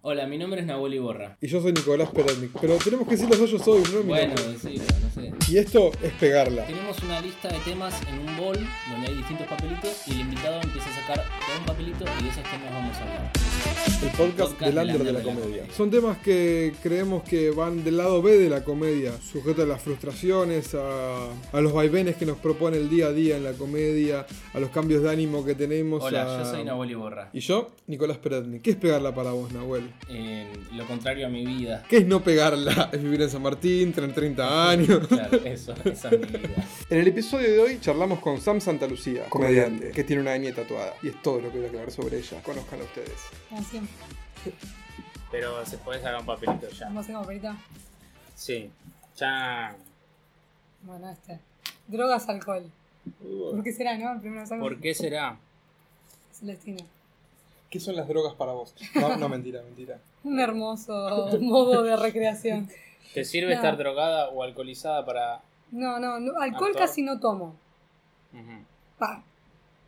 Hola, mi nombre es Nahuel Iborra. Y yo soy Nicolás Peretnik. Pero tenemos que decir los yo soy, no mi Bueno, no Y esto es pegarla. Tenemos una lista de temas en un bol donde hay distintos papelitos y el invitado empieza a sacar todo un papelito y de esos temas vamos a hablar. El podcast del under de la comedia. Son temas que creemos que van del lado B de la comedia, sujetos a las frustraciones, a, a los vaivenes que nos propone el día a día en la comedia, a los cambios de ánimo que tenemos. Hola, a- yo soy Nahuel Iborra. Y yo, Nicolás Peretnik. ¿Qué es pegarla para vos, Nahuel? Eh, lo contrario a mi vida. ¿Qué es no pegarla? Es vivir en San Martín, tener 30 años. Claro, eso, esa es mi vida. En el episodio de hoy charlamos con Sam Santalucía, comediante, que tiene una ñ tatuada. Y es todo lo que voy a aclarar sobre ella. Conozcan ustedes. Como siempre. Pero se puede sacar un papelito ya. Vamos a hacer como perita. Sí. Ya. Bueno, este. Drogas, alcohol. ¿Por qué será, no? Primero ¿Por qué será? Celestina. ¿Qué son las drogas para vos? No, no mentira, mentira. Un hermoso modo de recreación. ¿Te sirve No. estar drogada o alcoholizada para.? No, no, no, alcohol Actor. casi no tomo.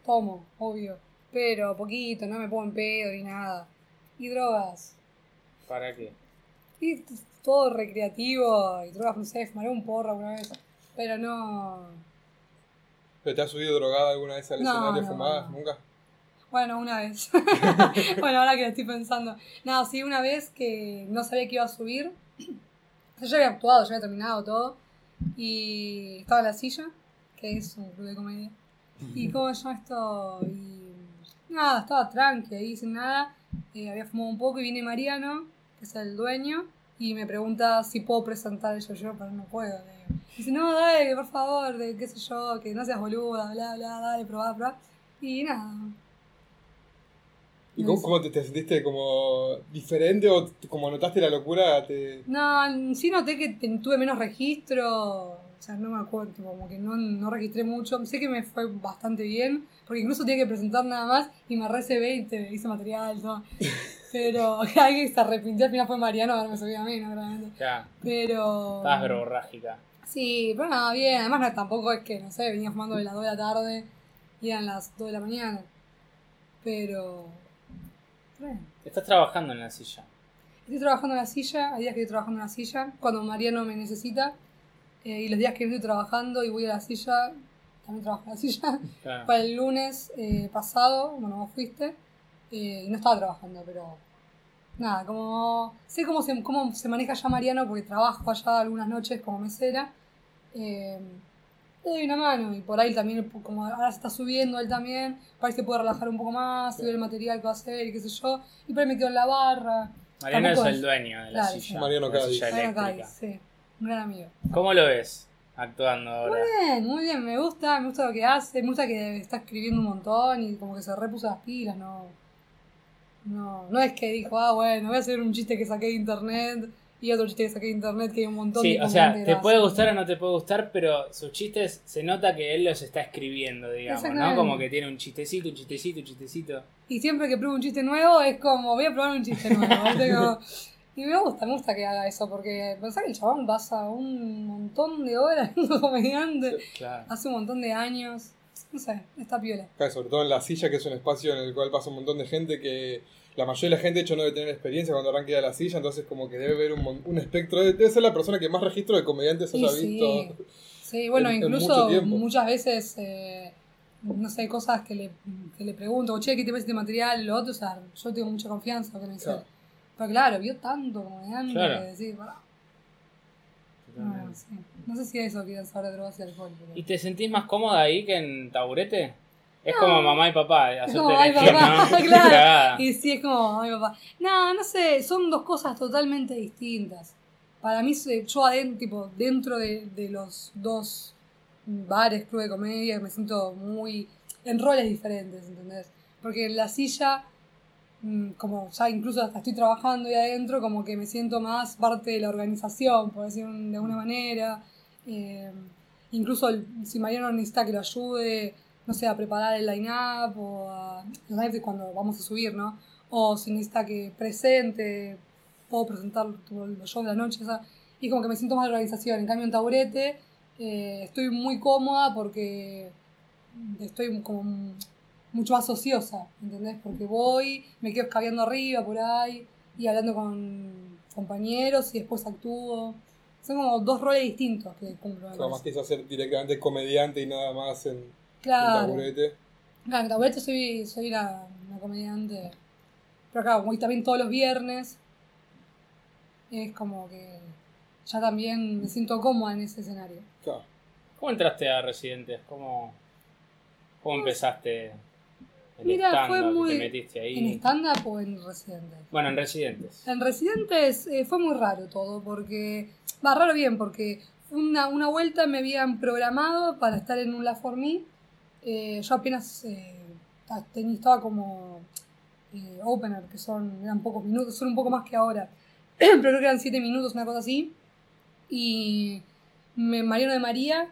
Tomo, obvio. Pero poquito, no me pongo en pedo ni nada. Y drogas. ¿Para qué? Y todo recreativo. Y drogas, no sé, fumaré un porro alguna vez. Pero no. ¿Pero te has subido drogada alguna vez al No, escenario no, fumadas? no. ¿Nunca? Bueno, una vez. bueno, ahora que lo estoy pensando. No, sí, una vez que no sabía que iba a subir. Yo ya había actuado, ya había terminado todo. Y estaba en la silla, que es un club de comedia. Y se llama esto. Y nada, estaba tranqui ahí sin nada. Eh, había fumado un poco y viene Mariano, que es el dueño, y me pregunta si puedo presentar el yo-yo, pero no puedo. le digo. Dice, no, dale, por favor, de qué sé yo, que no seas boluda, bla, bla, dale, probá, probá. Y nada, ¿Y cómo, cómo te, te sentiste como diferente o como notaste la locura? Te... No, sí noté que tuve menos registro. O sea, no me acuerdo, como que no, no registré mucho. Sé que me fue bastante bien, porque incluso tenía que presentar nada más y me recebé y te hice material, todo. Pero alguien se arrepintió, al final fue Mariano, ahora me subí a mí, no, realmente. Ya. Pero. Estás verborrágica. Sí, pero nada, bien. Además, no, tampoco es que, no sé, venía fumando de las 2 de la tarde y eran las 2 de la mañana. Pero. Bueno. Estás trabajando en la silla. Estoy trabajando en la silla, hay días que estoy trabajando en la silla, cuando Mariano me necesita, eh, y los días que estoy trabajando y voy a la silla, también trabajo en la silla. Claro. Para el lunes eh, pasado, bueno, vos fuiste, eh, y no estaba trabajando, pero nada, como sé cómo se, cómo se maneja ya Mariano, porque trabajo allá algunas noches como mesera, eh, le doy una mano, y por ahí también, como ahora se está subiendo él también, ahí se puede relajar un poco más, y ver el material que va a hacer, y qué sé yo, y por ahí me quedo en la barra. Mariano es el dueño de la Claro, silla. sí. Mariano Cádiz. Mariano eléctrica. Cádiz, sí, un gran amigo. ¿Cómo lo ves actuando ahora? Bien, muy bien, me gusta, me gusta lo que hace, me gusta que está escribiendo un montón y como que se repuso las pilas, no. No, no es que dijo, ah, bueno, voy a hacer un chiste que saqué de internet y otro chiste que saqué de internet que hay un montón Sí, de o sea, te puede gustar o no te puede gustar, pero sus chistes se nota que él los está escribiendo, digamos, ¿no? Como que tiene un chistecito, un chistecito, un chistecito. Y siempre que pruebo un chiste nuevo es como, voy a probar un chiste nuevo. Como- y me gusta, me gusta que haga eso, porque pensar que el chabón pasa un montón de horas siendo comediante, Claro. hace un montón de años, no sé, está piola. Claro, sobre todo en la silla, que es un espacio en el cual pasa un montón de gente que la mayoría de la gente de hecho no debe tener experiencia cuando arranque a la silla, entonces como que debe ver un, un espectro, debe ser la persona que más registro de comediantes haya sí. visto. Sí, bueno, en- en incluso muchas veces, eh, no sé, cosas que le, que le pregunto, che, ¿qué te parece este material? Lo otro, o sea, yo tengo mucha confianza que me dice. Claro. Pero claro, vio tanto comediante Claro. decir, No, sí. no sé si eso quieren saber de drogas y alcohol. Pero... ¿Y te sentís más cómoda ahí que en taburete? Es No. como mamá y papá, Es como, ay, elegir, papá, ¿no? claro. Y sí, es como, ay, papá. No, no sé, son dos cosas totalmente distintas. Para mí, yo adentro, tipo, dentro de, de los dos bares, club de comedia, me siento muy en roles diferentes, ¿entendés? Porque en la silla, como ya incluso hasta estoy trabajando ahí adentro, como que me siento más parte de la organización, por decir de alguna manera. Eh, incluso si Mariano necesita que lo ayude, no sé, a preparar el line-up o a, los cuando vamos a subir, ¿no? O si necesita que presente, puedo presentar los shows de la noche, o sea, y como que me siento más de organización. En cambio, en taburete eh, estoy muy cómoda porque estoy como mucho más ociosa, ¿entendés? Porque voy, me quedo escabeando arriba por ahí, y hablando con compañeros y después actúo. Son como dos roles distintos que cumplo. sea, más que ser directamente comediante y nada más en, en Claro. taburete. Claro, en Taburete soy, soy una, una comediante. Pero claro, voy también todos los viernes. Es como que ya también me siento cómoda en ese escenario. Claro. ¿Cómo entraste a Residentes? ¿Cómo, cómo empezaste el Mira, fue muy- ¿Te metiste ahí? ¿En stand-up o en Residentes? Bueno, en Residentes. En Residentes eh, fue muy raro todo, porque. Va, raro bien, porque una, una vuelta me habían programado para estar en un La For Me. Eh, yo apenas eh, estaba como eh, opener, que son eran pocos minutos, son un poco más que ahora. Pero creo que eran siete minutos, una cosa así. Y me, Mariano de María,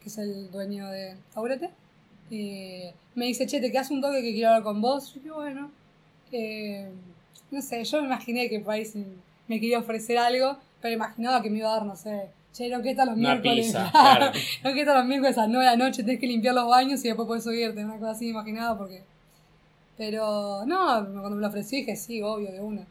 que es el dueño de Taburete, eh, me dice, che, te quedas un toque que quiero hablar con vos. Yo digo, bueno. Eh, no sé, yo me imaginé que por ahí sí me quería ofrecer algo, pero imaginaba que me iba a dar, no sé, che, no que están los Una miércoles. pizza, claro. no los miércoles a las 9 de la noche, tenés que limpiar los baños y después podés subirte, una cosa así imaginaba porque. Pero no, cuando me lo ofrecí dije sí, obvio, de una.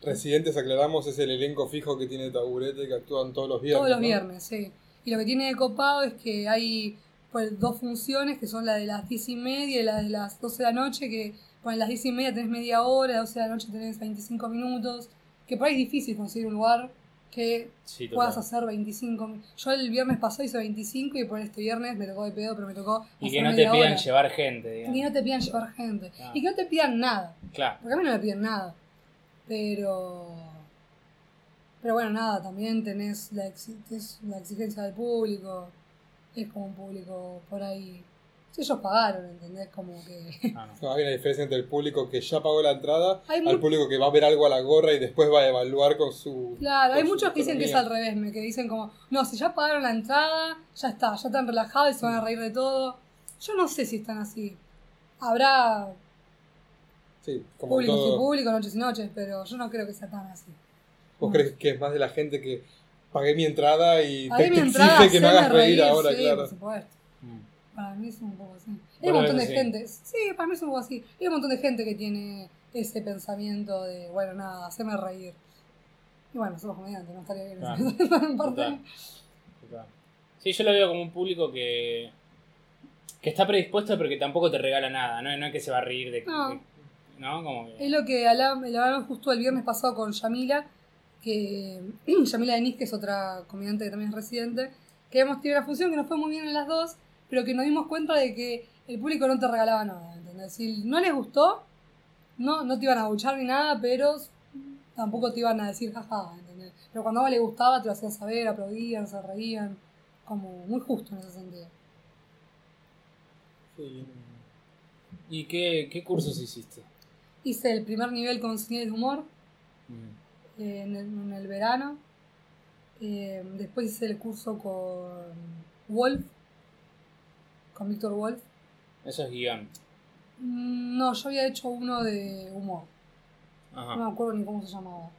Residentes, aclaramos, es el elenco fijo que tiene taburete que actúan todos los viernes. Todos los ¿no? viernes, sí. Y lo que tiene de copado es que hay pues, dos funciones que son la de las 10 y media y la de las 12 de la noche, que bueno, las 10 y media tenés media hora, a las 12 de la noche tenés 25 minutos, que por ahí es difícil conseguir un lugar que Sí, puedas hacer 25. mi- Yo el viernes pasado hice 25 y por este viernes me tocó de pedo, pero me tocó. Y que no te pidan hora. llevar gente, Y digamos. que no te pidan llevar gente. Ah. Y que no te pidan nada. Claro. Porque a mí no me piden nada. Pero. Pero bueno, nada, también tenés la, exi- es la exigencia del público. Es como un público por ahí. Si ellos pagaron, ¿entendés? Como que. Ah, no. Hay una diferencia entre el público que ya pagó la entrada Hay al público que va a ver algo a la gorra y después va a evaluar con su. Claro, hay con muchos que dicen que es al revés, me- que dicen como, no, si ya pagaron la entrada, ya está, ya están relajados y se van a reír de todo. Yo no sé si están así. Habrá Sí, como públicos y todo. públicos, noches y noches, pero yo no creo que sea tan así. ¿Vos crees que es más de la gente que pagué mi entrada y Pagué te, mi te entrada, exige que me haceme hagas reír, ahora, sí, claro? por supuesto. Mm. Para mí es un poco así. Hay un montón de sí. gente. Sí, para mí es un poco así. Hay un montón de gente que tiene ese pensamiento de, bueno, nada, hacerme reír. Y bueno, somos comediantes, no estaría bien. Claro. en parte. Total. Total. Sí, yo lo veo como un público que, que está predispuesto, pero que tampoco te regala nada. No, no es que se va a reír de. No. de- ¿No? Como que. Es lo que hablábamos justo el viernes pasado con Yamila, que Yamila Denis, que es otra comediante que también es residente, que hemos tenido una función que nos fue muy bien en las dos, pero que nos dimos cuenta de que el público no te regalaba nada, ¿entendés? Si no les gustó, no, no te iban a buchar ni nada, pero tampoco te iban a decir jaja, ¿entendés? Pero cuando a les gustaba, te lo hacían saber, aplaudían, se reían, como muy justo en ese sentido. Sí. ¿Y qué, qué cursos hiciste? Hice el primer nivel con señales de humor. En, el, en el verano. Eh, después hice el curso con Wolf, con Víctor Wolf. Eso es guion. Mm, No, yo había hecho uno de humor. Ajá. No me acuerdo ni cómo se llamaba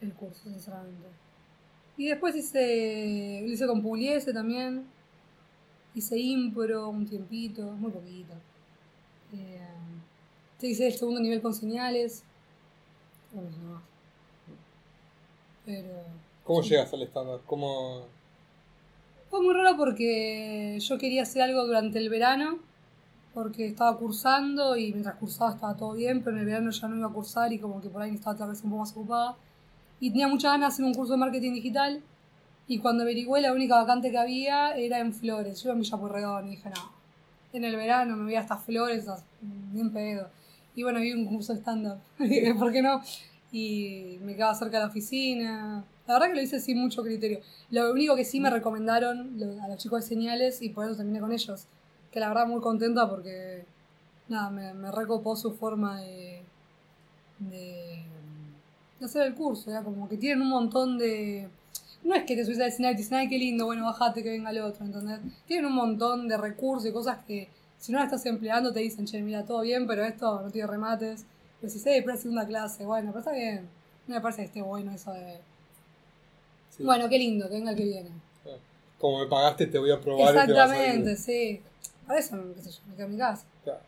el curso, sinceramente. Y después hice, lo hice con Pugliese también. Hice impro un tiempito, muy poquito. Eh, hice el segundo nivel con señales. ¿Cómo se llama? Pero ¿Cómo llegas al estándar? ¿Cómo.? fue muy raro porque yo quería hacer algo durante el verano. Porque estaba cursando y mientras cursaba estaba todo bien, pero en el verano ya no iba a cursar y como que por ahí estaba tal vez un poco más ocupada. Y tenía muchas ganas de hacer un curso de marketing digital. Y cuando averigüé, la única vacante que había era en Flores. Yo iba a Villa Pueyrredón y dije, no, en el verano me voy hasta Flores, bien pedo. Y bueno, vi un curso de stand-up. ¿por qué no? Y me quedaba cerca de la oficina. La verdad que lo hice sin mucho criterio. Lo único que sí me recomendaron a los chicos de señales y por eso terminé con ellos. Que la verdad muy contenta porque, nada, me, me recopó su forma de, de, de hacer el curso. Era como que tienen un montón de... No es que te subís al escenario y te dicen, ay, qué lindo, bueno, bajate que venga el otro, ¿entendés? Tienen un montón de recursos y cosas que si no la estás empleando te dicen, che, mira, todo bien, pero esto no tiene remates. Pero si sé, pero es segunda clase, bueno, pero está bien. No me parece que esté bueno eso de... Sí. Bueno, qué lindo, que venga el que viene. Como me pagaste, te voy a probar y te vas a Exactamente, ir. sí. Para eso, qué sé yo, me quedo en mi casa. Claro.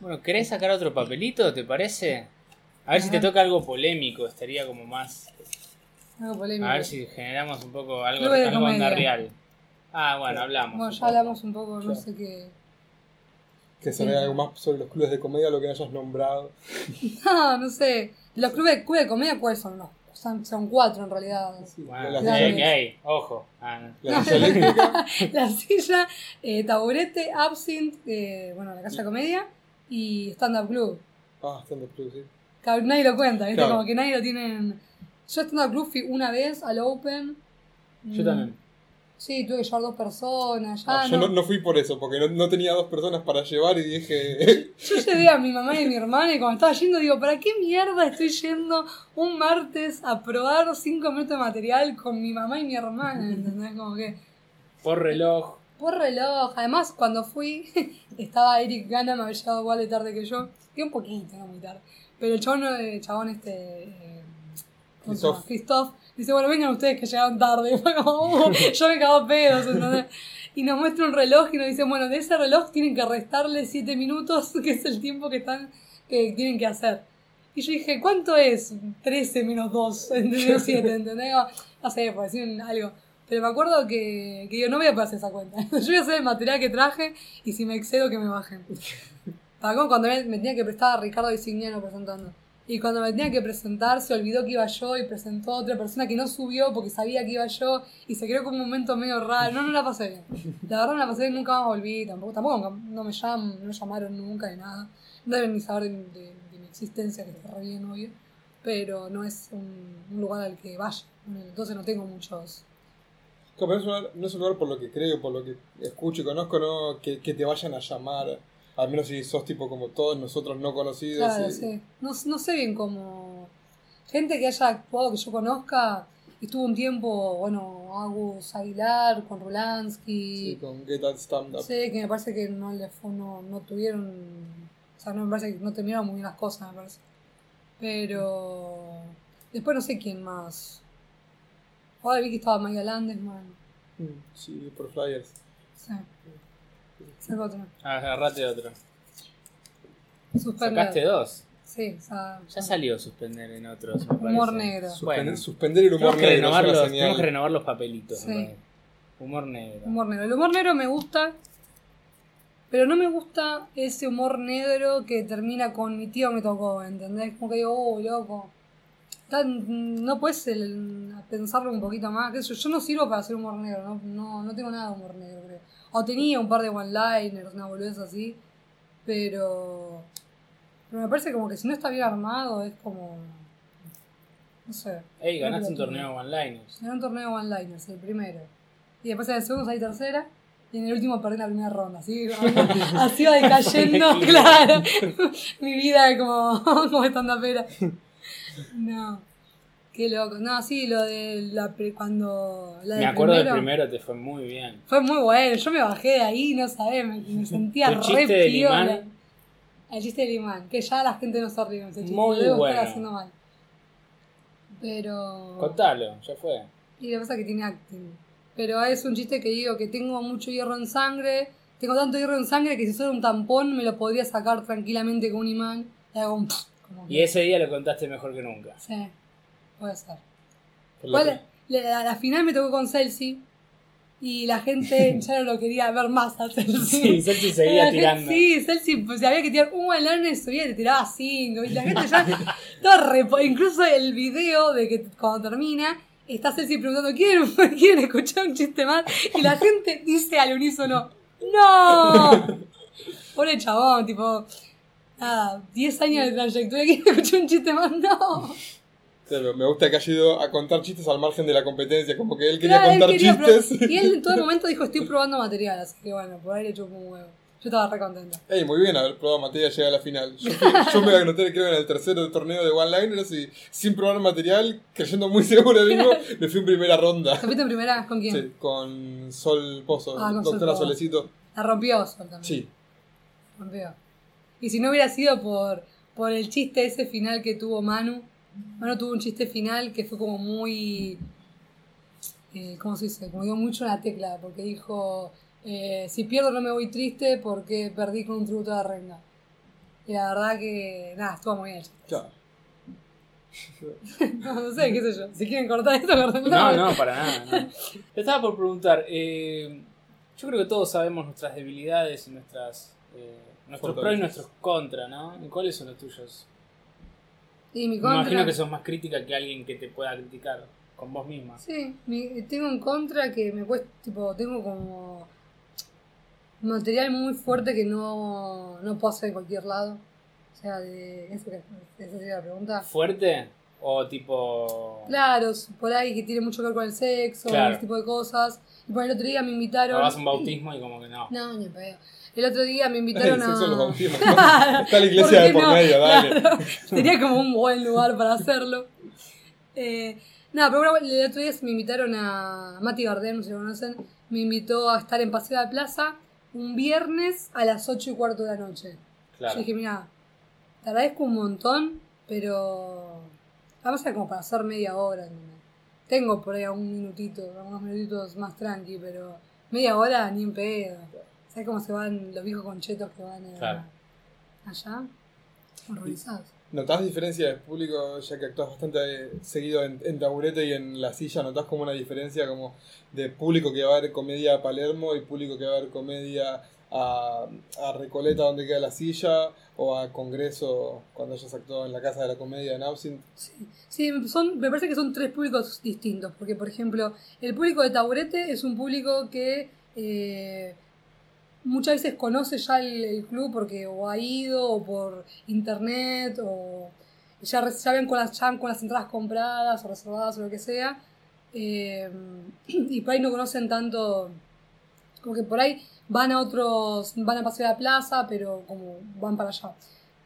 Bueno, ¿querés sacar otro papelito? ¿Te parece? A ver si te toca algo polémico, estaría como más. Algo polémico. A ver si generamos un poco algo, algo onda real. Ah, bueno, hablamos. Bueno, ya poco. hablamos un poco, no sé qué. Que se vea algo más sobre los clubes de comedia, lo que hayas nombrado. No, no sé. Los clubes de, clubes de comedia, ¿cuáles son? No, son, son cuatro en realidad. Bueno, La sí, silla- que hay, ojo. Ah, no. La silla eléctrica. La silla, eh, taburete, absinthe, eh, bueno, la casa de comedia y stand-up club. Ah, stand up club, sí. Que nadie lo cuenta, ¿viste? Claro. Como que nadie lo tienen. Yo stand-up club fui una vez al Open. Yo Mm, también. Sí, tuve que llevar dos personas. Ya Ah, yo no. no, no fui por eso, porque no, no tenía dos personas para llevar y dije. Yo llevé a mi mamá y a mi hermana y cuando estaba yendo digo, ¿para qué mierda estoy yendo un martes a probar cinco minutos de material con mi mamá y mi hermana? ¿Entendés? Como que, Por reloj. por reloj. Además, cuando fui, estaba Eric Gana, me había llegado igual de tarde que yo. Que un poquito, no muy tarde. Pero el chabón, el chabón este... eh. Christoph. Christoph. Dice, bueno, vengan ustedes que llegaron tarde. Como, "Uh, yo me cago pedos, ¿entendés? Y nos muestra un reloj y nos dice, bueno, de ese reloj tienen que restarle 7 minutos, que es el tiempo que están que tienen que hacer. Y yo dije, ¿cuánto es? 13 menos 2, ¿entendés? 7, ¿entendés? No sé, por decir algo. Pero me acuerdo que, que digo, no voy a hacer esa cuenta. Yo voy a hacer el material que traje y si me excedo que me bajen. Para como cuando me, me tenía que prestar a Ricardo Disignano presentando. Y cuando me tenía que presentar, se olvidó que iba yo y presentó a otra persona que no subió porque sabía que iba yo y se creó como un momento medio raro. No, no la pasé bien. La verdad no la pasé bien, nunca más volví. Tampoco, tampoco no me llamaron nunca de nada. No deben ni saber de, mi existencia, que está re bien, obvio. Pero no es un, lugar al que vaya. Entonces no tengo muchos. No es un lugar- por lo que creo, por lo que escucho y conozco, no que, que te vayan a llamar. Al menos si sos tipo como todos nosotros no conocidos. Claro, y- sí. No, no sé bien cómo. Gente que haya actuado que yo conozca. Estuvo un tiempo, bueno, Agus Aguilar con Rulansky. sí, con Get That Stand Up. Sí, que me parece que no le fue, no, no tuvieron. O sea, no me parece que no terminaron muy bien las cosas, me parece. Pero. Después no sé quién más. Ahora vi que estaba Maya Landesman. Mm, Sí, por flyers. Sí. Ese otro. Agarrate otro. Suspender. Sacaste dos. Sí, o sea. Ya salió suspender en otros. me Humor parece. negro. Suspender, Bueno, suspender el humor tenemos que, negro. renovar los, tenemos que renovar los papelitos. Sí. Humor negro. Humor negro. El humor negro me gusta, pero no me gusta ese humor negro que termina con mi tío me tocó, ¿entendés? Como que digo, oh, loco. Tan- no puedes el- pensarlo un poquito más. yo, yo no sirvo para hacer humor negro, no, no, no tengo nada de humor negro, creo. O tenía un par de one-liners, una boludez así, pero, pero me parece como que si no está bien armado es como... No sé. Ey, ganaste un torneo one-liners. Era un torneo one-liners, el primero. Y después en el segundo salí tercera. Y en el último perdí la primera ronda. Así, así va decayendo, claro. Mi vida como, como estando pera. No. Qué loco. No, sí, lo de la pre- cuando. La Me acuerdo primero, del primero, te fue muy bien. Fue muy bueno. Yo me bajé de ahí, no sabés, me, me sentía re chiste del imán. El chiste del imán. Que ya la gente no se ríe ese chiste. Muy debo bueno. estar haciendo mal. Pero. Contalo, ya fue. Y que pasa es que tiene acting. Pero es un chiste que digo que tengo mucho hierro en sangre. Tengo tanto hierro en sangre que si fuera un tampón me lo podría sacar tranquilamente con un imán. Y hago un... Como que- Y ese día lo contaste mejor que nunca. Sí, puede ser. La- Igual, la, final me tocó con Celsi. Y la gente ya no lo quería ver más a Celsi. Sí, Celsi seguía gente- tirando. Sí, Celsi, pues si había que tirar un balón, subía y te tiraba cinco. Y la gente ya. todo Incluso el video de que cuando termina, está Celsi preguntando: ¿quieren, ¿quieren escuchar un chiste más? Y la gente dice al unísono: ¡No! Pobre chabón, tipo. Nada, 10 años de trayectoria. ¿Quieren escuchar un chiste más? ¡No! Me gusta que haya ido a contar chistes al margen de la competencia, como que él quería Claro, él contar quería chistes. Y él en todo momento dijo: Estoy probando material. Así que bueno, por ahí le chupó un huevo. Yo estaba re contenta. Ey, muy bien haber probado material y llegar a la final. Yo, fui- yo me anoté creo en el tercer torneo de one-liners y sin probar material, creyendo muy seguro de mismo, me fui en primera ronda. ¿Te fuiste en primera? ¿Con quién? Sí, con Sol Pozo, Ah, con doctora. Solecito. La rompió Sol también. Sí, Rompió. Y si no hubiera sido por, por el chiste ese final que tuvo Manu, Manu tuvo un chiste final que fue como muy. Eh, ¿Cómo se dice? Como dio mucho en la tecla, porque dijo: eh, Si pierdo no me voy triste porque perdí con un tributo de renga. Y la verdad que. Nada, estuvo muy bien. el chiste. claro. no, no sé, qué sé yo. Si quieren cortar esto, corten No, no, para nada. No. Te estaba por preguntar. Eh, yo creo que todos sabemos nuestras debilidades y nuestras. Eh, nuestros pros y nuestros contras, ¿no? ¿Y cuáles son los tuyos? Y mi Me contra. imagino que sos más crítica que alguien que te pueda criticar con vos misma. Sí, mi- tengo un contra que me cuesta, tipo, tengo como material muy fuerte que no, no puedo hacer en cualquier lado. O sea, de, esa, sería la pregunta. ¿Fuerte? O tipo. Claro, por ahí que tiene mucho que ver con el sexo, Claro. ese tipo de cosas. Y por el otro día me invitaron. A un bautismo y como que no. No, ni pedo. El otro día me El invitaron sexo en los a. bautismos. ¿no? Está la iglesia ¿Por de por no? medio, dale. Claro, Tenía como un buen lugar para hacerlo. Eh, no, pero bueno, el otro día me invitaron a Mati Gardén, no sé si lo conocen, me invitó a estar en Paseo de la Plaza un viernes a las 8 y cuarto de la noche. Claro. Yo dije, mira, te agradezco un montón, pero vamos a como para hacer media hora. Tengo por ahí un minutito, unos minutitos más tranqui, pero media hora ni en pedo. ¿Sabes cómo se van los viejos conchetos que van a- Claro. allá? Horrorizados. ¿Notás diferencia de público, ya que actúas bastante eh, seguido en, en taburete y en la silla? ¿Notás como una diferencia como de público que va a ver comedia a Palermo y público que va a ver comedia a, a Recoleta donde queda la silla o a Congreso cuando hayas actuado en la Casa de la Comedia en Absinthe? Sí, sí son, me parece que son tres públicos distintos, porque por ejemplo, el público de Taburete es un público que eh, muchas veces conoce ya el, club porque o ha ido o por internet o ya, ya ven con las, ya con las entradas compradas o reservadas o lo que sea. eh, y por ahí no conocen tanto, como que por ahí van a otros, van a Paseo de la Plaza, pero como van para allá.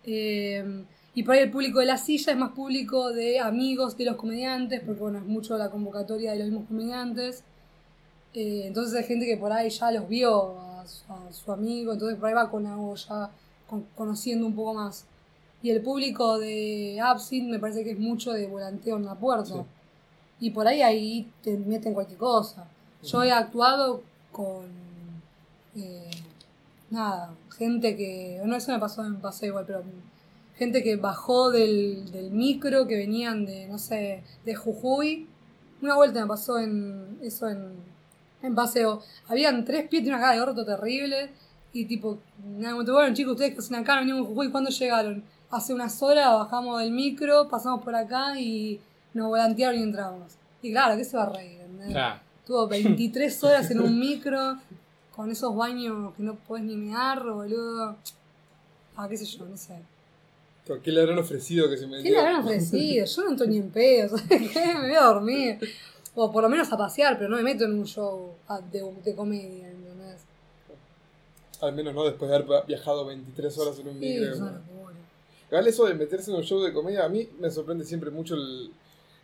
Eh, y por ahí el público de la silla es más público de amigos de los comediantes, porque bueno, es mucho la convocatoria de los mismos comediantes. Eh, entonces hay gente que por ahí ya los vio a su, a su amigo, entonces por ahí va con algo ya con- conociendo un poco más. Y el público de Absinthe me parece que es mucho de volanteo en la puerta. Sí. Y por ahí ahí te meten cualquier cosa. Yo he actuado con eh, nada, gente que. No, eso me pasó en paseo igual, pero gente que bajó del, del micro, que venían de, no sé, de Jujuy. Una vuelta me pasó en eso en, en paseo. Habían tres pies y una cara de orto terrible. Y tipo, nada, te bueno, chicos, ustedes que hacen acá, venimos de Jujuy, ¿cuándo llegaron? Hace unas horas bajamos del micro, pasamos por acá y nos volantearon y entramos. Y claro, ¿qué se va a reír? Claro. Tuvo 23 horas en un micro, con esos baños que no puedes ni mear, boludo. Ah, qué sé yo, no sé. ¿Qué le habrán ofrecido que se me ¿Qué le habrán ofrecido? Yo no entro ni en pedo, ¿sabes qué? Me voy a dormir. O por lo menos a pasear, pero no me meto en un show de, de comedia, ¿entendés? Al menos no después de haber viajado 23 horas en un Sí, micro. es una. Igual eso de meterse en un show de comedia, a mí me sorprende siempre mucho el,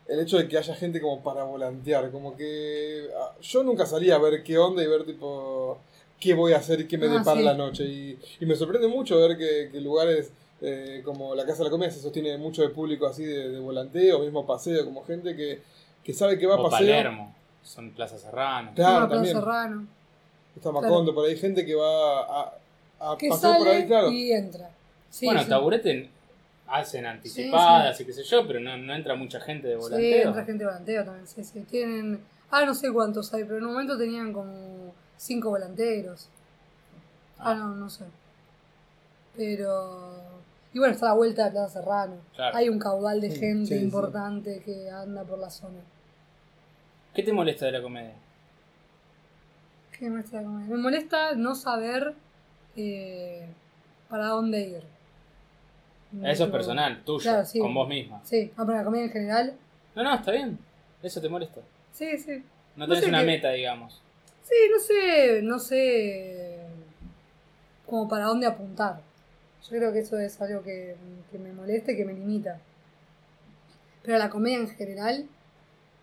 el hecho de que haya gente como para volantear. Como que ah, yo nunca salí a ver qué onda y ver tipo qué voy a hacer y qué me Ah, depara sí. la noche. Y, y me sorprende mucho ver que, que lugares eh, como la Casa de la Comedia se sostiene mucho de público así de, de volanteo, mismo paseo, como gente que, que sabe que va a O paseo. Palermo. Son Plaza Serrano. Claro, Una Plaza también. Serrano. Está Macondo, por ahí gente que va a, a Que pasear por ahí, claro. y entra. Sí, bueno, sí. taburete hacen anticipadas y qué sé yo, pero no, no entra mucha gente de Sí, volanteo. entra gente de volanteo también, sí, sí. Tienen, ah, no sé cuántos hay, pero en un momento tenían como cinco volanteros. Ah, no, no sé. Pero... Y bueno, está la vuelta de Plaza Serrano. Claro. Hay un caudal de Sí, gente sí, sí. importante que anda por la zona. ¿Qué te molesta de la comedia? ¿Qué me molesta? Me molesta no saber eh, para dónde ir. Eso es Tipo, personal, tuyo, Claro, sí. con vos misma. Sí, no, pero la comedia en general. No, no, está bien. Eso te molesta. Sí, sí. No No tenés sé una meta, digamos. Sí, no sé, no sé como para dónde apuntar. Yo creo que eso es algo que, que me molesta y que me limita. Pero la comedia en general,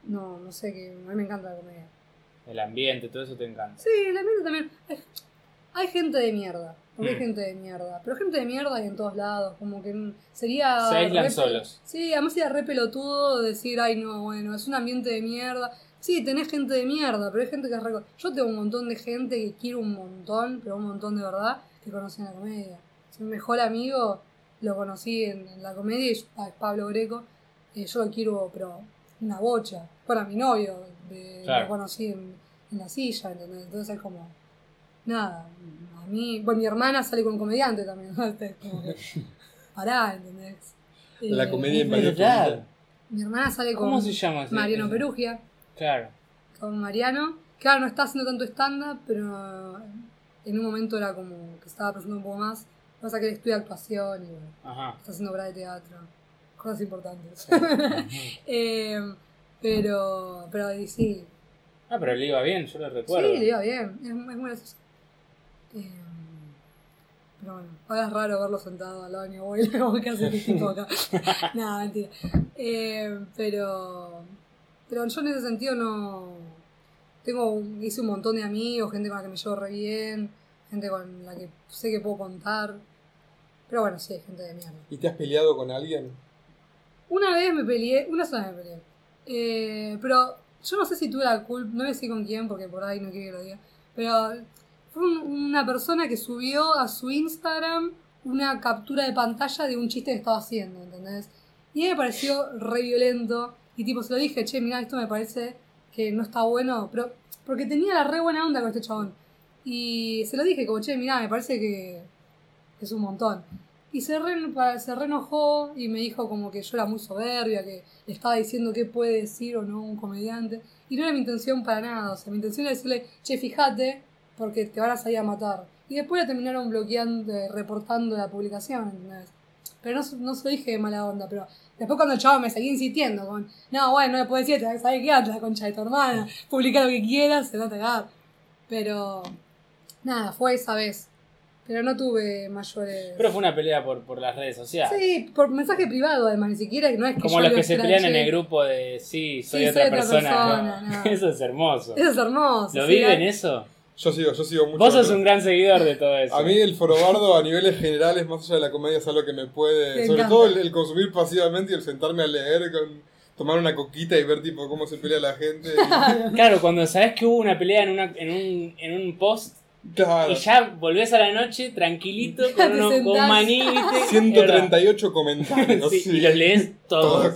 no, no sé, que a mí me encanta la comedia. El ambiente, todo eso te encanta. Sí, la mierda también. Hay, hay gente de mierda, porque hay Mm. gente de mierda. Pero gente de mierda hay en todos lados, como que sería... Se aíslan re- solos. Sí, además sería re pelotudo decir, ay no, bueno, es un ambiente de mierda. Sí, tenés gente de mierda, pero hay gente que es re... Yo tengo un montón de gente que quiero un montón, pero un montón de verdad, que conocí en la comedia. Mi mejor amigo lo conocí en, en la comedia es Pablo Greco. eh, yo lo quiero, pero una bocha. Para mi novio, de, lo conocí en, la silla, ¿entendés? Entonces es como, nada, a mí, bueno, mi hermana sale con un comediante también, ¿no? como que, pará, ¿entendés? La eh, comedia en verdad. Mi hermana sale con ¿Cómo se llama? Mariano Perugia. Claro. Con Mariano. Claro, no está haciendo tanto stand-up, pero en un momento era como que estaba pensando un poco más. Pasa que él estudia actuación y bueno, está haciendo obra de teatro. Cosas importantes. eh, pero, pero sí. Ah, pero le iba bien, yo lo recuerdo. Sí, le iba bien. Es, es muy gracioso. Eh, pero bueno, ahora es raro verlo sentado al lado de mi abuela, como que hace tipo acá. Nada, mentira. Eh, pero, pero yo en ese sentido no. Tengo, hice un montón de amigos, gente con la que me llevo re bien, gente con la que sé que puedo contar. Pero bueno, sí, hay gente de mierda. ¿Y te has peleado con alguien? Una vez me peleé, una sola vez me peleé. Eh, pero yo no sé si tuve la culpa, no sé con quién porque por ahí no quiero que lo diga. Pero fue una persona que subió a su Instagram una captura de pantalla de un chiste que estaba haciendo, ¿entendés? Y a mí me pareció re violento. Y tipo, se lo dije, che, mira, esto me parece que no está bueno. Pero, porque tenía la re buena onda con este chabón. Y se lo dije, como, che, mira, me parece que es un montón. Y se, re, se reenojó y me dijo como que yo era muy soberbia, que le estaba diciendo qué puede decir o no un comediante. Y no era mi intención para nada. O sea, mi intención era decirle, che, fíjate, porque te van a salir a matar. Y después la terminaron bloqueando, reportando la publicación, ¿entendés? Pero no, no se lo dije de mala onda, pero después cuando el chavo me seguía insistiendo con, no, bueno, no le puedo decir, ¿sabes qué? La concha de tu hermana, publica lo que quieras, se va a pegar. Pero, nada, fue esa vez. Pero no tuve mayores. Pero fue una pelea por, por las redes sociales. Sí, por mensaje privado, además, ni siquiera no es que Como los que se pelean en el grupo de sí, soy, otra, persona. Eso es hermoso. Eso es hermoso. ¿Lo viven eso? Yo sigo, yo sigo mucho. Vos sos un gran seguidor de todo eso. A mí el forobardo a niveles generales, más allá de la comedia, es algo que me puede... sobre todo el, consumir pasivamente y el sentarme a leer con tomar una coquita y ver tipo cómo se pelea la gente. claro, cuando sabes que hubo una pelea en, una, en, un, en un post y ya volvés a la noche tranquilito con, uno, con maní. 138 comentarios. Y los lees todos.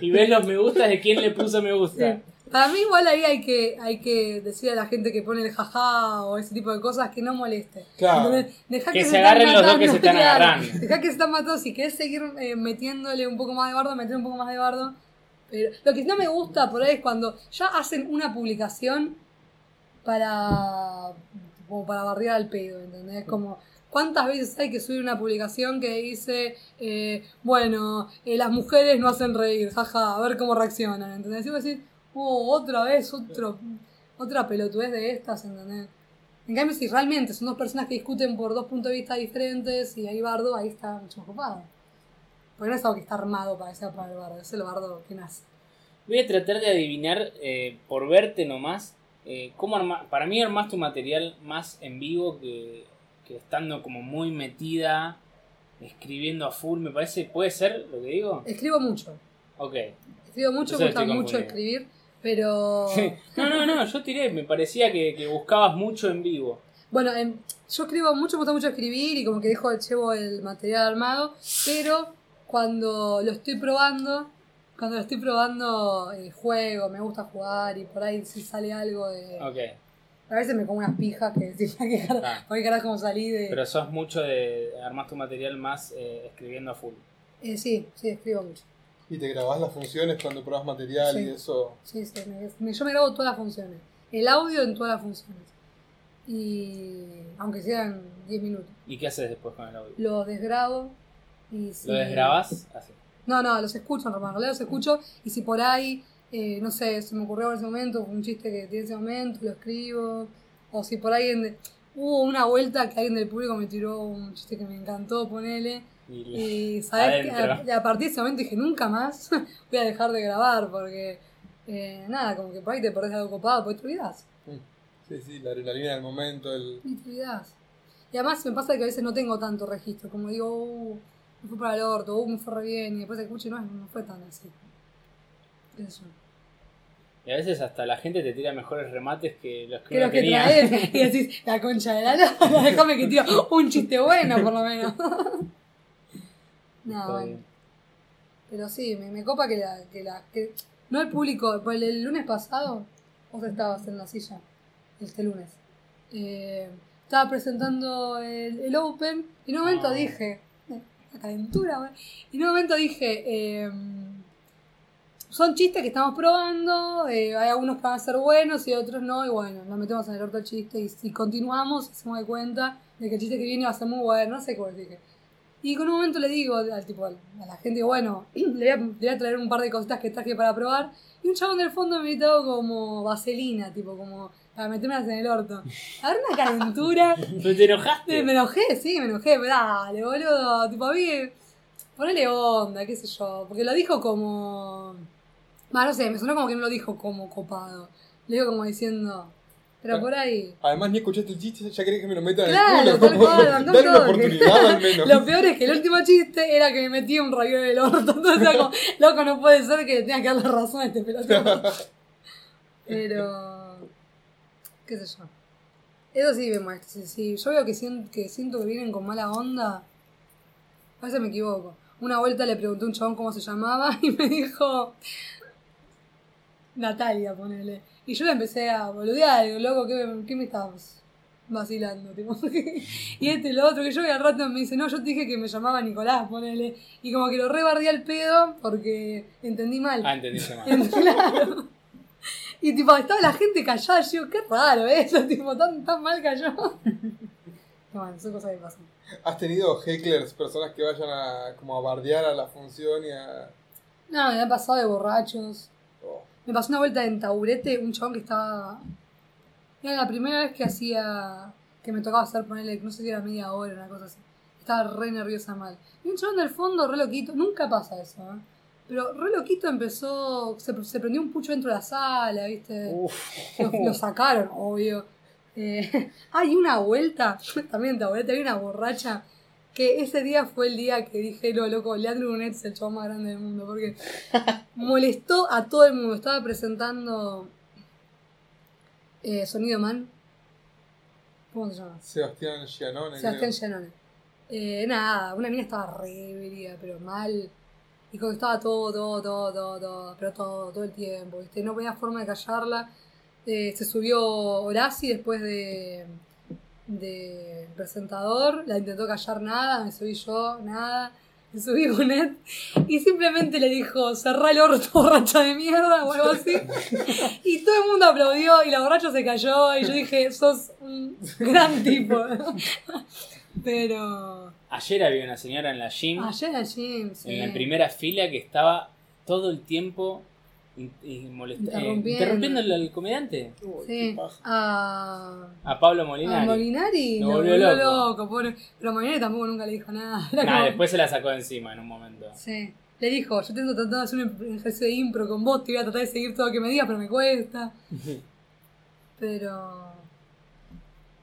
y ves los me gustas de quién le puso me gusta. Para mí igual ahí hay que, hay que decir a la gente que pone el jaja o ese tipo de cosas que no moleste. Claro. que, se, agarren los dos que se están agarrando. Deja que se están matando. Si querés seguir eh, metiéndole un poco más de bardo, meter un poco más de bardo. Pero lo que no me gusta por ahí es cuando ya hacen una publicación para como para barriar al pedo, ¿entendés? Como, ¿cuántas veces hay que subir una publicación que dice, eh, bueno, eh, las mujeres no hacen reír, jaja, a ver cómo reaccionan, ¿entendés? Y voy a decir, oh, otra vez, otro, otra pelotudez de estas, ¿entendés? En cambio, si realmente son dos personas que discuten por dos puntos de vista diferentes y hay bardo, ahí está mucho más ocupado. Porque no es algo que está armado para que sea para el bardo, es el bardo que nace. Voy a tratar de adivinar, eh, por verte nomás, eh, ¿cómo para mí armas tu material más en vivo que, estando como muy metida, escribiendo a full, me parece, ¿puede ser lo que digo? Escribo mucho. Ok. Escribo mucho, me gusta mucho escribir, pero... no, no, no, yo tiré, me parecía que, buscabas mucho en vivo. Bueno, yo escribo mucho, me gusta mucho escribir y como que dejo, llevo el material armado, pero cuando lo estoy probando, cuando lo estoy probando el juego, me gusta jugar y por ahí si sale algo de... Ok. A veces me como unas pijas que si qué ah. carajo como salí de... Pero sos mucho de armar tu material más eh, escribiendo a full. Eh, sí, sí, escribo mucho. ¿Y te grabás las funciones cuando probas material y eso? Sí, sí, yo me grabo todas las funciones. El audio en todas las funciones. Y aunque sean 10 minutos. ¿Y qué haces después con el audio? Lo desgrabo y ¿Lo desgrabas? Así. No, no, los escucho normal, los escucho y si por ahí, eh, no sé, se me ocurrió en ese momento, un chiste que tiene ese momento, lo escribo. O si por ahí hubo una vuelta que alguien del público me tiró un chiste que me encantó, ponele. Y, sabes que a, partir de ese momento dije, nunca más voy a dejar de grabar porque, eh, nada, como que por ahí te perdés algo copado, pues te olvidás. Sí, sí, la adrenalina del momento. El... Y te olvidás. Y además me pasa que a veces no tengo tanto registro, como digo, uh, me fue para el orto, uh, me fue re bien, y después escuché, no, no fue tan así. Eso. Y a veces hasta la gente te tira mejores remates que los que, uno que tenía. Traes, y decís, la concha de la lora, déjame que tiro un chiste bueno por lo menos. no, bueno. Pero sí, me, me copa que la, que la, que, no el público, pues el, lunes pasado, vos estabas en la silla, este lunes. Eh, estaba presentando el, el Open y en un momento Ah. dije, la calentura, y en un momento dije, eh, son chistes que estamos probando, eh, hay algunos que van a ser buenos y otros no, y bueno, nos metemos en el orto el chiste y si continuamos, hacemos de cuenta de que el chiste que viene va a ser muy bueno, no sé cómo dije. Y con un momento le digo al tipo, a la gente, bueno, le voy, a, le voy a traer un par de cositas que traje para probar. Y un chabón del fondo me invitó como vaselina, tipo, como para metérmelas en el orto. A ver una calentura. ¿Pero te enojaste? Me enojé, sí, me enojé, pero dale, boludo. Tipo, a mí, ponele onda, qué sé yo. Porque lo dijo como. Más, no sé, me sonó como que no lo dijo como copado. Lo dijo como diciendo. Pero por ahí. Además, ni escuchaste el chiste, ya querés que me lo metan Claro, en el tal culo. cual, bancó Dale una oportunidad al menos. Lo peor es que el último chiste era que me metía un rayo en el orto. Entonces, era como, loco, no puede ser que le tenga que dar la razón a este pelotudo. Pero. Qué sé yo. Eso sí me. Si, yo veo que, sien- que siento que vienen con mala onda, a veces me equivoco. Una vuelta le pregunté a un chabón cómo se llamaba y me dijo. Natalia, ponele. Y yo le empecé a boludear, digo, loco, ¿qué, qué me estabas vacilando? Tipo? y este lo otro, que yo y al rato me dice, no, yo te dije que me llamaba Nicolás, ponele. Y como que lo rebardé al pedo porque entendí mal. Ah, entendiste mal. Claro. Y tipo, estaba la gente callada, yo digo, qué raro eso, tipo, tan, tan mal cayó. bueno, son cosas que pasan. ¿Has tenido hecklers, personas que vayan a como a bardear a la función y a... No, me ha pasado de borrachos. oh, Me pasó una vuelta en taburete, un chabón que estaba. Era la primera vez que hacía. que me tocaba hacer ponerle, no sé si era media hora, una cosa así. Estaba re nerviosa mal. Y un chabón del fondo, re loquito, nunca pasa eso, ¿eh? Pero re loquito empezó. se, se prendió un pucho dentro de la sala, ¿viste? Lo, lo sacaron, obvio. Eh, hay una vuelta, también en taburete, hay una borracha. Que ese día fue el día que dije, lo loco, Leandro Brunet es el chabón más grande del mundo. Porque molestó a todo el mundo. Estaba presentando eh, Sonido Man. ¿Cómo se llama? Sebastián Gianone. Sebastián. Gianone. Eh, nada, una mina estaba re pero mal. Y como que estaba todo, todo, todo, todo, todo, pero todo, todo el tiempo, ¿viste? No había forma de callarla. Eh, se subió Horaci después de de presentador, la intentó callar nada, me subí yo, nada, me subí Bonet y simplemente le dijo, cerrá el orto borracha de mierda o algo así. Y todo el mundo aplaudió y la borracha se cayó y yo dije, sos un gran tipo. Pero Ayer había una señora en la gym, ayer al gym, sí. en la primera fila, que estaba todo el tiempo in- eh, Interrumpiendo. interrumpiendo al, al comediante. Uy, Sí, a, A Pablo a Molinari. Molinari Lo lo volvió volvió loco. loco, pobre. Pero Molinari tampoco nunca le dijo nada. Nah, como- después se la sacó de encima en un momento. Sí. Le dijo, yo tengo tratando de hacer un ejercicio de impro con vos, te voy a tratar de seguir todo lo que me digas, pero me cuesta. Pero.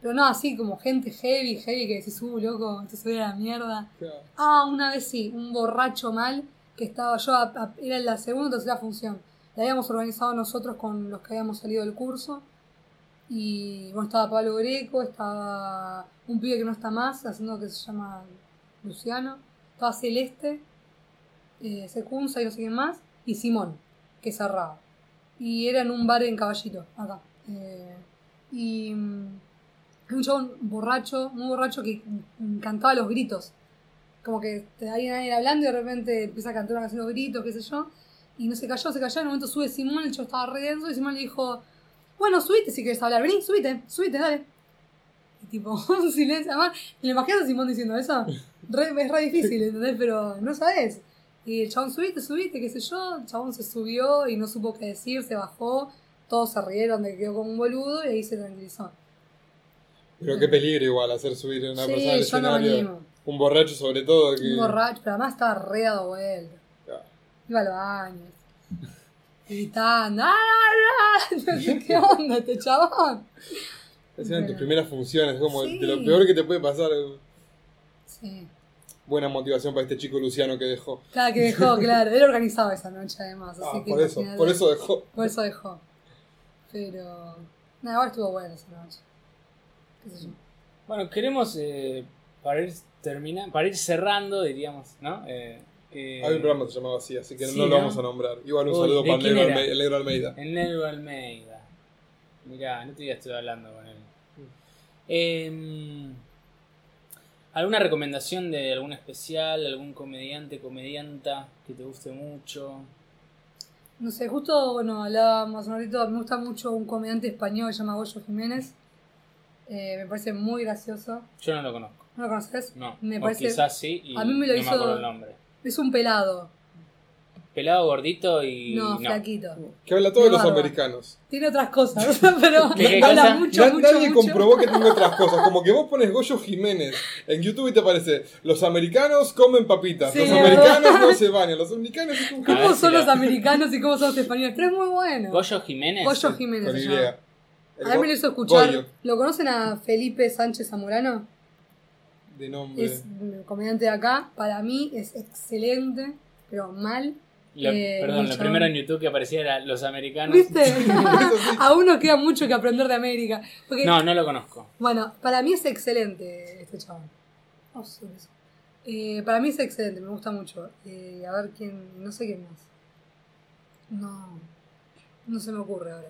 Pero no, así como gente heavy, heavy que decís, uh, loco, esto se ve a la mierda. Claro. Ah, una vez sí, un borracho mal que estaba yo, a- a- era la segunda o tercera función. La habíamos organizado nosotros con los que habíamos salido del curso. Y bueno, estaba Pablo Greco, estaba un pibe que no está más, haciendo que se llama Luciano. Estaba Celeste, eh, Secunza y no sé quién más. Y Simón, que cerraba. Y era en un bar en Caballito, acá. Eh, y mm, un chabón borracho, muy borracho, que cantaba los gritos como que te alguien, alguien hablando y de repente empieza a cantar una de gritos, qué sé yo, y no se calló, se calló, en un momento sube Simón, el chico estaba re denso, y Simón le dijo, bueno, subite si quieres hablar, vení, subite, subite, dale. Y tipo, un silencio, además, ¿te lo imaginas a Simón diciendo eso? Es re difícil, ¿entendés? Pero no sabes. Y el chabón, subite, subite, qué sé yo, el chabón se subió y no supo qué decir, se bajó, todos se rieron de que quedó como un boludo y ahí se tranquilizó. Pero qué peligro igual hacer subir a una Sí, persona al no escenario. animo. Un borracho sobre todo que... Un borracho, pero además estaba re dado vuelta. Claro. Iba al baño. Gritando. ¡Ah! No qué onda este chabón. Encima en tus primeras funciones, como Sí. de lo peor que te puede pasar. Sí. Buena motivación para este chico Luciano que dejó. Cada que dejó, claro. Él organizaba esa noche además. Así Ah, que por eso, por eso dejó. Por eso dejó. Pero. Nada, igual estuvo bueno esa noche. Bueno, queremos, eh, para ir termina, para ir cerrando, diríamos, ¿no? Eh, Eh, Hay un programa que se llamaba así, así que sí, no lo ¿no? vamos a nombrar. Igual un Uy, saludo ¿de para el negro, el Almeida. El Negro Almeida. Mirá, no te día estoy hablando con él. Mm. Em, ¿Alguna recomendación de algún especial, algún comediante, comedianta que te guste mucho? No sé, justo, bueno, hablábamos un ratito, me gusta mucho un comediante español que se llama Goyo Jiménez. Eh, me parece muy gracioso. Yo no lo conozco. ¿No lo conoces? No, Me o parece- quizás sí y a mí me lo no hizo- me acuerdo el nombre. Es un pelado. Pelado, gordito y... No, flaquito. Que habla todos De los barba. americanos. Tiene otras cosas, pero ¿Qué- qué habla cosa? mucho, Na- mucho, nadie mucho. comprobó que tenga otras cosas. Como que vos pones Goyo Jiménez en YouTube y te aparece: Los americanos comen papitas, Sí, los americanos verdad. no se bañan, los americanos ¿Cómo ver si son la- los americanos y cómo son los españoles? Pero es muy bueno. Goyo Jiménez. Goyo Jiménez El A mí Go- me lo hizo escuchar. Goyo, ¿Lo conocen a Felipe Sánchez Zamorano? de nombre. Es un comediante de acá. Para mí es excelente, pero mal. Lo- Eh, perdón, lo primero en YouTube que aparecía era los americanos. ¿Viste? sí. a uno queda mucho que aprender de América. Porque, No, no lo conozco. Bueno, para mí es excelente este chaval. Oh, sí, eso. Eh, para mí es excelente, me gusta mucho. Eh, a ver quién. No sé quién más. No. No se me ocurre ahora.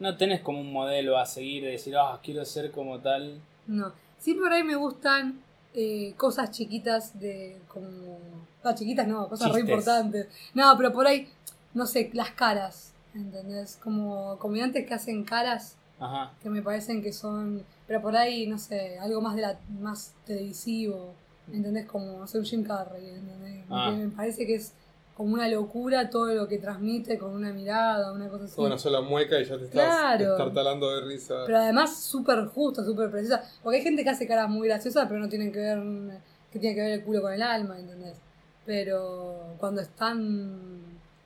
No tenés como un modelo a seguir de decir, ah, quiero ser como tal. No. Sí, por ahí me gustan eh, cosas chiquitas de como... No, chiquitas no, cosas re importantes. No, pero por ahí, no sé, las caras, ¿entendés? Como comediantes que hacen caras Ajá. que me parecen que son... Pero por ahí, no sé, algo más de la más televisivo, ¿entendés? Como, no sé, un Jim Carrey, ¿entendés? Ah. me parece que es como una locura todo lo que transmite con una mirada, una cosa así. Toda una sola mueca y ya te estás Claro. estartalando de risa. Pero además súper justa, súper precisa. Porque hay gente que hace caras muy graciosas, pero no tienen que ver que tiene que ver el culo con el alma, ¿entendés? Pero cuando están,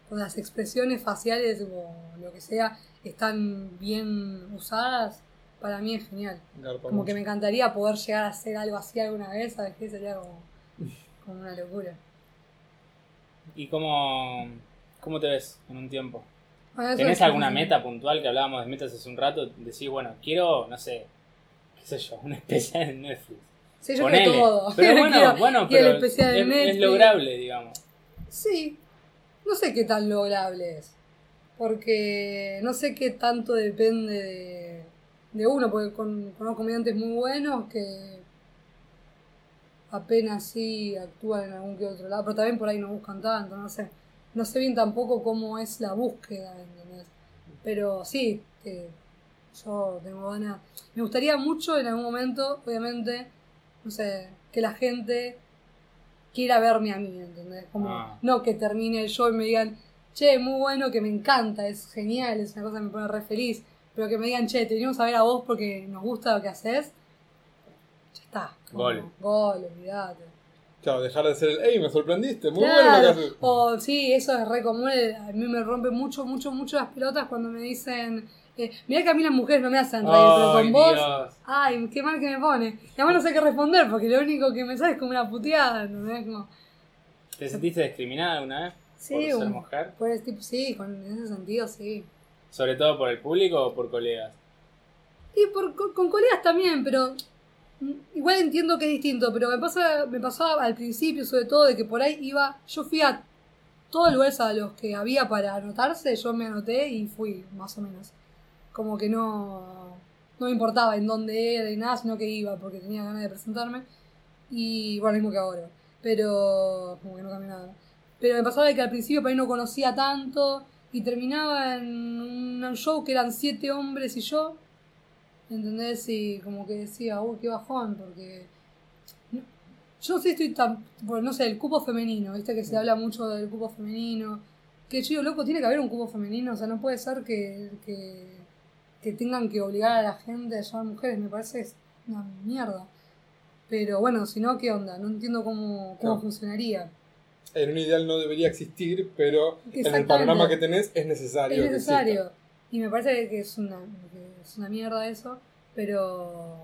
cuando las expresiones faciales o lo que sea están bien usadas, para mí es genial. Garpa Como mucho. que me encantaría poder llegar a hacer algo así alguna vez, ¿sabes qué? Sería como, como una locura. ¿Y cómo, cómo te ves en un tiempo? Bueno, ¿Tenés alguna meta puntual que hablábamos de metas hace un rato? Decís, bueno, quiero, no sé, qué sé yo, una especial en Netflix. Sí, yo Ponele. quiero todo. Pero bueno, Quiero- bueno, quiero pero es, es lograble, digamos. Sí, no sé qué tan lograble es. Porque no sé qué tanto depende de, de uno, porque con, conozco comediantes muy buenos que apenas sí actúan en algún que otro lado, pero también por ahí no buscan tanto, no sé. No sé bien tampoco cómo es la búsqueda, ¿entendés? Pero sí, que yo tengo ganas. Me gustaría mucho en algún momento, obviamente, no sé, que la gente quiera verme a mí, ¿entendés? Como, Ah. no que termine el show y me digan, che, muy bueno, que me encanta, es genial, es una cosa que me pone re feliz, pero que me digan, che, te vinimos a ver a vos porque nos gusta lo que haces, ya está. Como, Gol. Gol, olvídate. Claro, dejar de ser el, ¡ey, me sorprendiste! Muy bueno lo que haces. O sí, eso es re común. eh, A mí me rompe mucho, mucho, mucho las pelotas cuando me dicen. Eh, Mirá que a mí las mujeres no me hacen reír, pero con vos. Dios. Ay, qué mal que me pone. Y además no sé qué responder porque lo único que me sale es como una puteada, ¿entendés? Como, ¿Te sentiste discriminada alguna vez sí, por ser un- mujer? por ese tipo, sí, con, en ese sentido sí. ¿Sobre todo por el público o por colegas? Y por, con, con colegas también, pero igual entiendo que es distinto, pero me pasa, me pasaba al principio sobre todo de que por ahí iba, yo fui a todos los lugares a los que había para anotarse, yo me anoté y fui, más o menos. Como que no, no me importaba en dónde era y nada, sino que iba porque tenía ganas de presentarme. Y bueno, mismo que ahora. Pero como que no cambió nada. Pero me pasaba de que al principio por ahí no conocía tanto y terminaba en un show que eran siete hombres y yo. ¿Entendés? Y como que decía, uy, qué bajón, porque. Yo sé, estoy tan. Bueno, no sé, el cupo femenino, ¿viste? Que se habla mucho del cupo femenino. Que digo, loco, tiene que haber un cupo femenino, o sea, no puede ser que, que, que tengan que obligar a la gente a llamar mujeres, me parece una mierda. Pero bueno, si no, ¿qué onda? No entiendo cómo, cómo funcionaría. En un ideal no debería existir, pero en el panorama que tenés es necesario. Es que necesario. Y me parece que es una, es una mierda eso, pero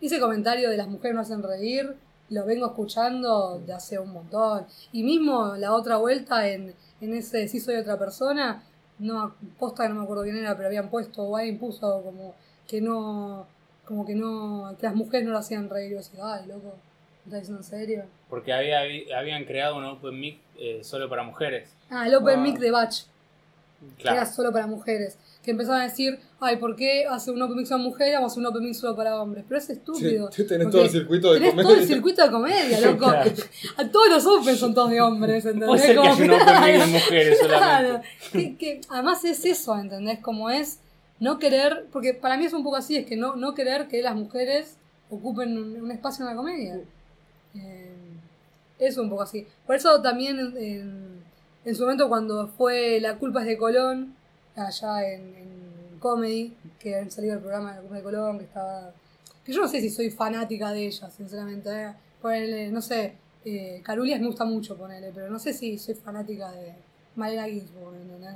ese comentario de las mujeres no hacen reír, lo vengo escuchando de hace un montón. Y mismo la otra vuelta en, en ese Sí soy otra persona, no, posta no me acuerdo quién era, pero habían puesto, o alguien puso como que no, como que no, que las mujeres no lo hacían reír. Y yo decía, ay, loco, ¿Estás diciendo en serio? Porque había, habían creado un Open Mic eh, solo para mujeres. Ah, el Open Mic de Batch. Que era solo para mujeres. Que empezaban a decir, ay, ¿por qué hace un Open Mic solo mujeres? Vamos a hacer un Open Mic solo para hombres. Pero es estúpido. Sí, tenés todo el circuito de tenés comedia. todo el circuito de comedia, loco. A todos los Open son todos de hombres, ¿entendés? Puede ser que un Open Mic de mujeres solamente. Que, que, además es eso, ¿entendés? Como es no querer, porque para mí es un poco así, es que no, no querer que las mujeres ocupen un, espacio en la comedia. Eh, es un poco así. Por eso también en, en, su momento cuando fue La culpa es de Colón, allá en, en Comedy, que han salido el programa de La culpa de Colón, que estaba... Que yo no sé si soy fanática de ella, sinceramente. Eh. no sé, eh, Carulias me gusta mucho, ponerle, pero no sé si soy fanática de Malena Ginsburg, ¿entendés?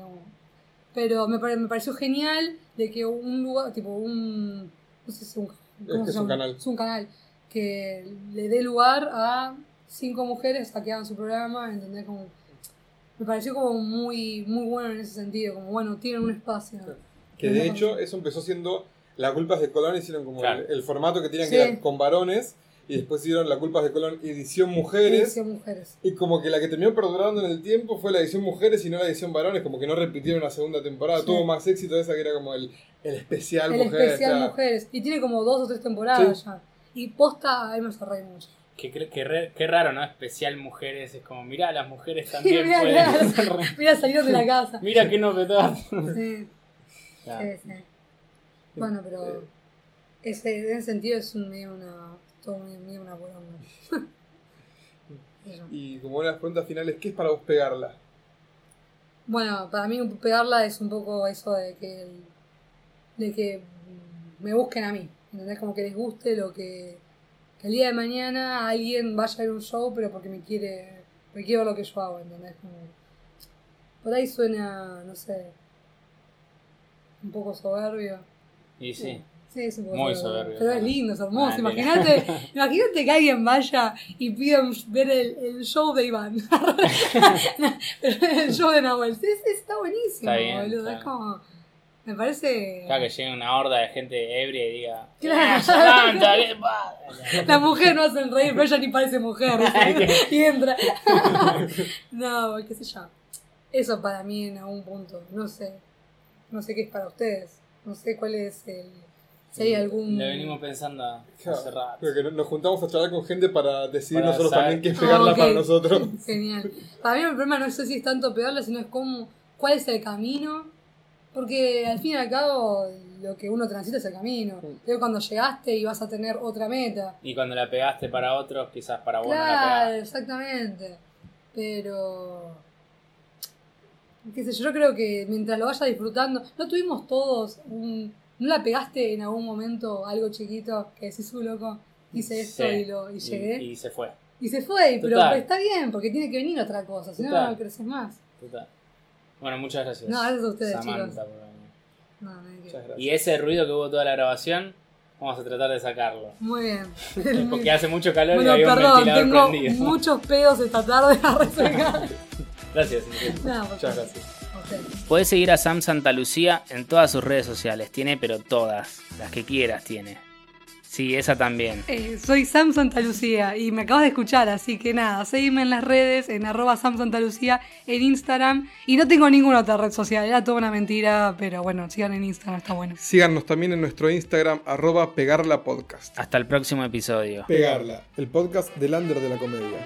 pero me, me pareció genial de que un lugar, tipo un, no sé si un, ¿cómo es, un canal. es un canal que le dé lugar a cinco mujeres a que hagan su programa, ¿entendés? Como, me pareció como muy, muy bueno en ese sentido, como bueno, tienen un espacio. Que de hecho eso empezó siendo, la culpa de Colón hicieron como el, formato que tenían que ir con varones y después hicieron La culpa de Colón edición mujeres. Edición mujeres. Y como que la que terminó perdurando en el tiempo fue la edición mujeres y no la edición varones, como que no repitieron la segunda temporada. Tuvo más éxito esa que era como el, el especial el mujeres. El especial mujeres. Y tiene como dos o tres temporadas ya. Y posta, ahí me reír mucho. Qué, qué, qué, raro, ¿no? Especial mujeres. Es como, mirá, las mujeres también mira, pueden. Mira, salieron de la casa. mira qué novedad. Sí. sí, sí. Bueno, pero ese, en ese sentido es un, medio una una y como una de las preguntas finales, ¿qué es para vos pegarla? Bueno, para mí pegarla es un poco eso de que de que me busquen a mí, ¿entendés? Como que les guste lo que el día de mañana alguien vaya a ver un show, pero porque me quiere, me quiere ver lo que yo hago, ¿entendés? Como, por ahí suena, no sé, un poco soberbio. Y sí. Sí, es un Muy soberbio. Pero es lindo, es hermoso. Ah, imagínate, imagínate que alguien vaya y pida ver el, el show de Iván. el show de Nahuel. Sí, está buenísimo, está boludo. Es como. Me parece. Claro, que llegue una horda de gente ebria y diga. Claro. La mujer no hacen reír, pero ella ni parece mujer. y entra. no, qué sé yo. Eso para mí en algún punto. No sé. No sé qué es para ustedes. No sé cuál es el si hay algún. Le venimos pensando hace rato. que nos juntamos a charlar con gente para decidir nosotros también qué es pegarla para nosotros. Genial. Para mí el problema no sé si es tanto pegarla, sino es cómo, cuál es el camino. Porque al fin y al cabo lo que uno transita es el camino. Luego cuando llegaste y vas a tener otra meta. Y cuando la pegaste para otros, quizás para vos claro, exactamente. Pero qué sé yo, yo creo que mientras lo vaya disfrutando, no tuvimos todos un ¿No la pegaste en algún momento algo chiquito que decís, su uh, loco, hice esto y, lo, y llegué? Y, se fue. Y se fue, pero, está bien, porque tiene que venir otra cosa, si no, no creces más. Total. Bueno, muchas gracias. No, gracias a ustedes, Samantha, chicos. No, no y ese ruido que hubo toda la grabación, vamos a tratar de sacarlo. Muy bien. porque hace mucho calor bueno, y había perdón, un ventilador tengo muchos pedos esta tarde a resacar. gracias. muchas gracias. Puedes seguir a Sam Santa Lucía en todas sus redes sociales. Tiene, pero todas. Las que quieras tiene. Sí, esa también. Eh, soy Sam Santa Lucía y me acabas de escuchar, así que nada, seguime en las redes, en arroba Sam Santa Lucía, en Instagram. Y no tengo ninguna otra red social, era toda una mentira, pero bueno, sigan en Instagram, está bueno. Síganos también en nuestro Instagram, arroba Pegarla Podcast. Hasta el próximo episodio. Pegarla, el podcast del under de la comedia.